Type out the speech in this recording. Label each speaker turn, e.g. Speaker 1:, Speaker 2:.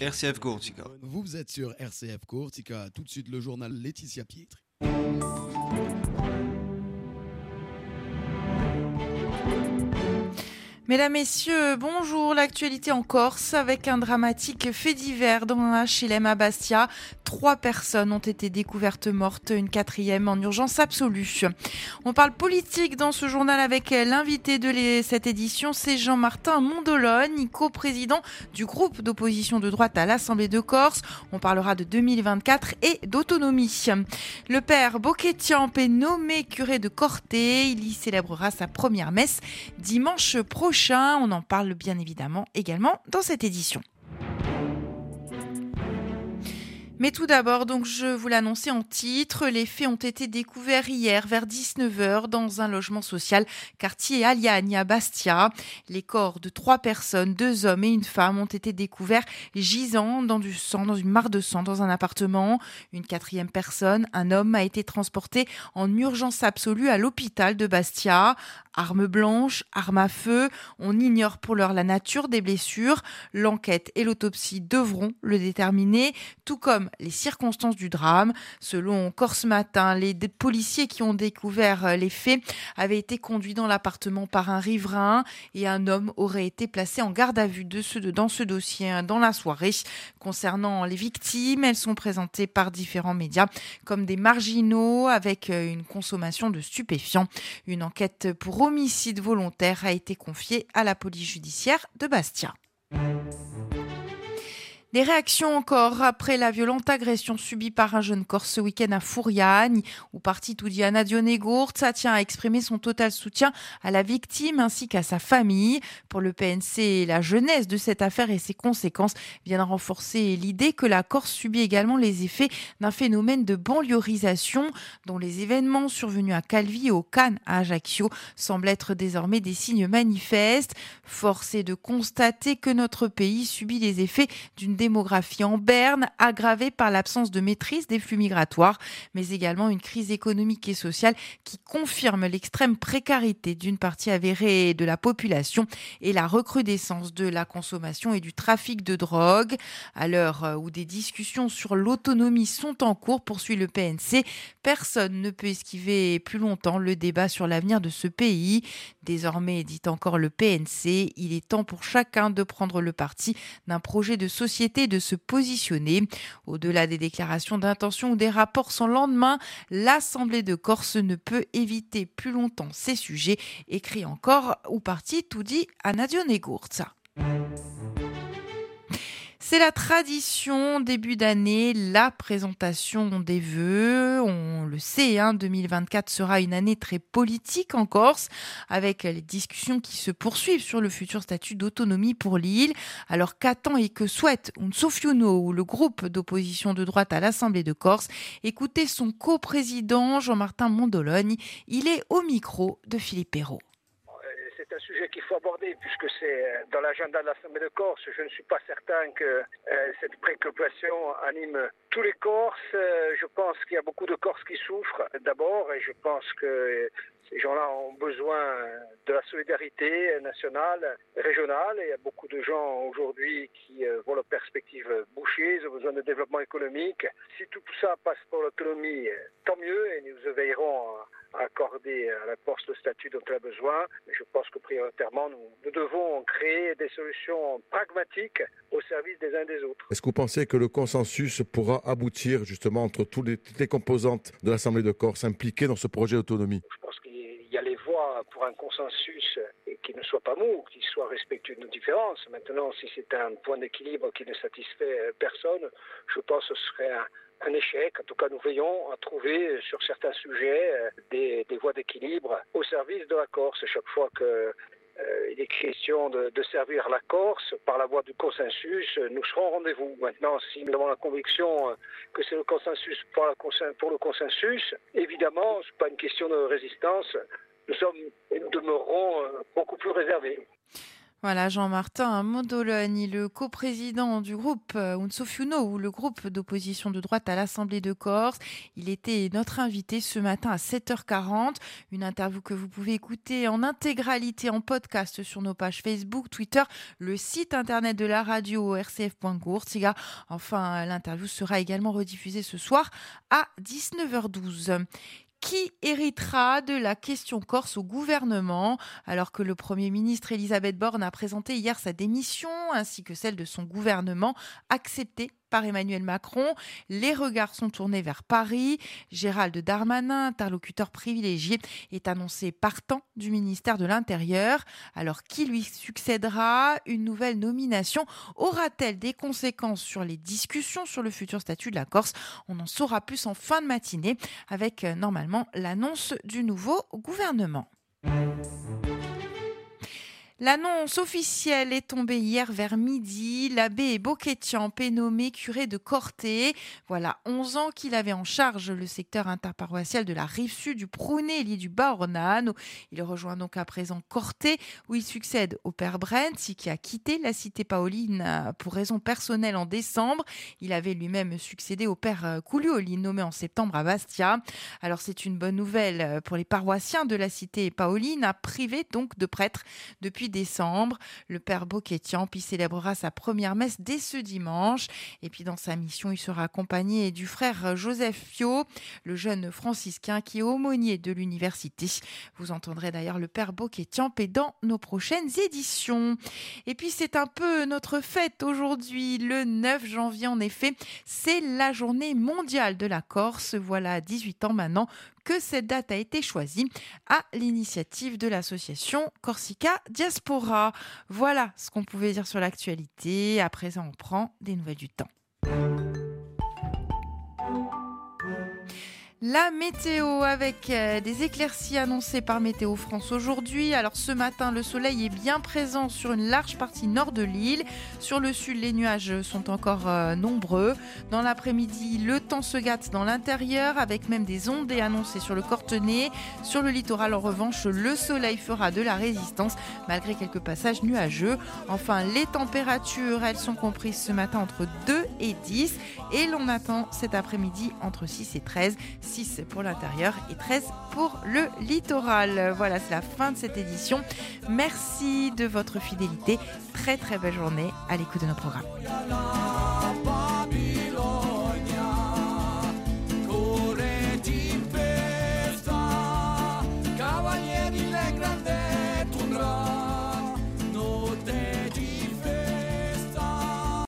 Speaker 1: RCF Courtica.
Speaker 2: Vous êtes sur RCF Courtica. Tout de suite, le journal Laetitia Pietri.
Speaker 3: Mesdames, Messieurs, bonjour. L'actualité en Corse avec un dramatique fait divers dans un HLM à Bastia. Trois personnes ont été découvertes mortes, une quatrième en urgence absolue. On parle politique dans ce journal avec l'invité de cette édition, c'est Jean-Martin Mondologne, co-président du groupe d'opposition de droite à l'Assemblée de Corse. On parlera de 2024 et d'autonomie. Le père Boquetiamp est nommé curé de Corté. Il y célébrera sa première messe dimanche prochain. On en parle bien évidemment également dans cette édition. Mais tout d'abord, donc je vous l'annonçais en titre, les faits ont été découverts hier vers 19h dans un logement social quartier Aliagne à Bastia. Les corps de trois personnes, deux hommes et une femme, ont été découverts gisant dans du sang, dans une mare de sang dans un appartement. Une quatrième personne, un homme, a été transporté en urgence absolue à l'hôpital de Bastia. Arme blanche, arme à feu, on ignore pour l'heure la nature des blessures. L'enquête et l'autopsie devront le déterminer, tout comme les circonstances du drame. Selon Corse Matin, les policiers qui ont découvert euh, les faits avaient été conduits dans l'appartement par un riverain et un homme aurait été placé en garde à vue dans ce dossier hein, dans la soirée. Concernant les victimes, elles sont présentées par différents médias comme des marginaux avec euh, une consommation de stupéfiants. Une enquête pour homicide volontaire a été confiée à la police judiciaire de Bastia. Des réactions encore après la violente agression subie par un jeune Corse ce week-end à Fouriagne, où parti tout dit ça tient à exprimer son total soutien à la victime ainsi qu'à sa famille. Pour le PNC, la jeunesse de cette affaire et ses conséquences viennent renforcer l'idée que la Corse subit également les effets d'un phénomène de banliorisation dont les événements survenus à Calvi et au Cannes à Ajaccio semblent être désormais des signes manifestes. Force est de constater que notre pays subit les effets d'une démographie en berne, aggravée par l'absence de maîtrise des flux migratoires, mais également une crise économique et sociale qui confirme l'extrême précarité d'une partie avérée de la population et la recrudescence de la consommation et du trafic de drogue. À l'heure où des discussions sur l'autonomie sont en cours, poursuit le PNC, personne ne peut esquiver plus longtemps le débat sur l'avenir de ce pays. Désormais, dit encore le PNC, il est temps pour chacun de prendre le parti d'un projet de société de se positionner. Au-delà des déclarations d'intention ou des rapports sans lendemain, l'Assemblée de Corse ne peut éviter plus longtemps ces sujets, écrit encore ou parti tout dit à Nadio Negurza. C'est la tradition début d'année, la présentation des vœux. On le sait, 2024 hein, sera une année très politique en Corse, avec les discussions qui se poursuivent sur le futur statut d'autonomie pour l'île. Alors qu'attend et que souhaite Unsofiuno ou le groupe d'opposition de droite à l'Assemblée de Corse? Écoutez son coprésident Jean-Martin Mondologne. Il est au micro de Philippe
Speaker 4: un sujet qu'il faut aborder puisque c'est euh, dans l'agenda de l'Assemblée de Corse. Je ne suis pas certain que euh, cette préoccupation anime tous les Corses. Euh, je pense qu'il y a beaucoup de Corses qui souffrent d'abord et je pense que ces gens-là ont besoin de la solidarité nationale, régionale. Et il y a beaucoup de gens aujourd'hui qui voient leurs perspectives bouchées, ils ont besoin de développement économique. Si tout ça passe pour l'autonomie, tant mieux et nous veillerons accorder à la Corse le statut dont elle a besoin. Mais je pense que prioritairement, nous, devons créer des solutions pragmatiques au service des uns des autres.
Speaker 5: Est-ce que vous pensez que le consensus pourra aboutir justement entre toutes les, composantes de l'Assemblée de Corse impliquées dans ce projet d'autonomie?
Speaker 4: Je pense qu'il y a les voies pour un consensus qui ne soit pas mou, qui soit respectueux de nos différences. Maintenant, si c'est un point d'équilibre qui ne satisfait personne, je pense que ce serait un, un échec. En tout cas, nous veillons à trouver sur certains sujets euh, des, voies d'équilibre au service de la Corse. Chaque fois que euh, est question de, servir la Corse par la voie du consensus, nous serons au rendez-vous. Maintenant, si nous avons la conviction euh, que c'est le consensus pour, pour le consensus, évidemment, ce n'est pas une question de résistance. Nous sommes et nous demeurerons beaucoup plus réservés.
Speaker 3: Voilà, Jean-Martin Mondoloni, le coprésident du groupe euh, Unsofuno, ou le groupe d'opposition de droite à l'Assemblée de Corse. Il était notre invité ce matin à 7h40. Une interview que vous pouvez écouter en intégralité en podcast sur nos pages Facebook, Twitter, le site internet de la radio rcf.gourtiga. Enfin, l'interview sera également rediffusée ce soir à 19h12 qui héritera de la question corse au gouvernement, alors que le Premier ministre Elisabeth Borne a présenté hier sa démission ainsi que celle de son gouvernement acceptée Emmanuel Macron. Les regards sont tournés vers Paris. Gérald Darmanin, interlocuteur privilégié, est annoncé partant du ministère de l'Intérieur. Alors qui lui succédera? Une nouvelle nomination aura-t-elle des conséquences sur les discussions sur le futur statut de la Corse? On en saura plus en fin de matinée avec euh, normalement l'annonce du nouveau gouvernement. L'annonce officielle est tombée hier vers midi. L'abbé Boquetiamp est nommé curé de Corté. Voilà 11 ans qu'il avait en charge le secteur interparoissial de la rive sud du Prouné, lit du Bas-Ornano. Il rejoint donc à présent Corté, où il succède au père Brent, qui a quitté la cité paoline pour raison personnelle en décembre. Il avait lui-même succédé au père Coulioli, nommé en septembre à Bastia. Alors c'est une bonne nouvelle pour les paroissiens de la cité paoline, privé donc de prêtres depuis décembre. Le père Boquetian puis célébrera sa première messe dès ce dimanche. Et puis dans sa mission, il sera accompagné du frère Joseph Fio, le jeune franciscain qui est aumônier de l'université. Vous entendrez d'ailleurs le père Boquetian dans nos prochaines éditions. Et puis c'est un peu notre fête aujourd'hui, le 9 janvier en effet. C'est la journée mondiale de la Corse. Voilà 18 ans maintenant que cette date a été choisie à l'initiative de l'association Corsica Diaspora. Voilà ce qu'on pouvait dire sur l'actualité. À présent, on prend des nouvelles du temps. La météo avec euh, des éclaircies annoncées par Météo France aujourd'hui. Alors ce matin, le soleil est bien présent sur une large partie nord de l'île. Sur le sud, les nuages sont encore euh, nombreux. Dans l'après-midi, le temps se gâte dans l'intérieur avec même des ondes annoncées sur le Cortenay. Sur le littoral, en revanche, le soleil fera de la résistance malgré quelques passages nuageux. Enfin, les températures, elles sont comprises ce matin entre 2 et 10 et l'on attend cet après-midi entre 6 et 13. 6 pour l'intérieur et 13 pour le littoral. Voilà, c'est la fin de cette édition. Merci de votre fidélité. Très très belle journée à l'écoute de nos programmes.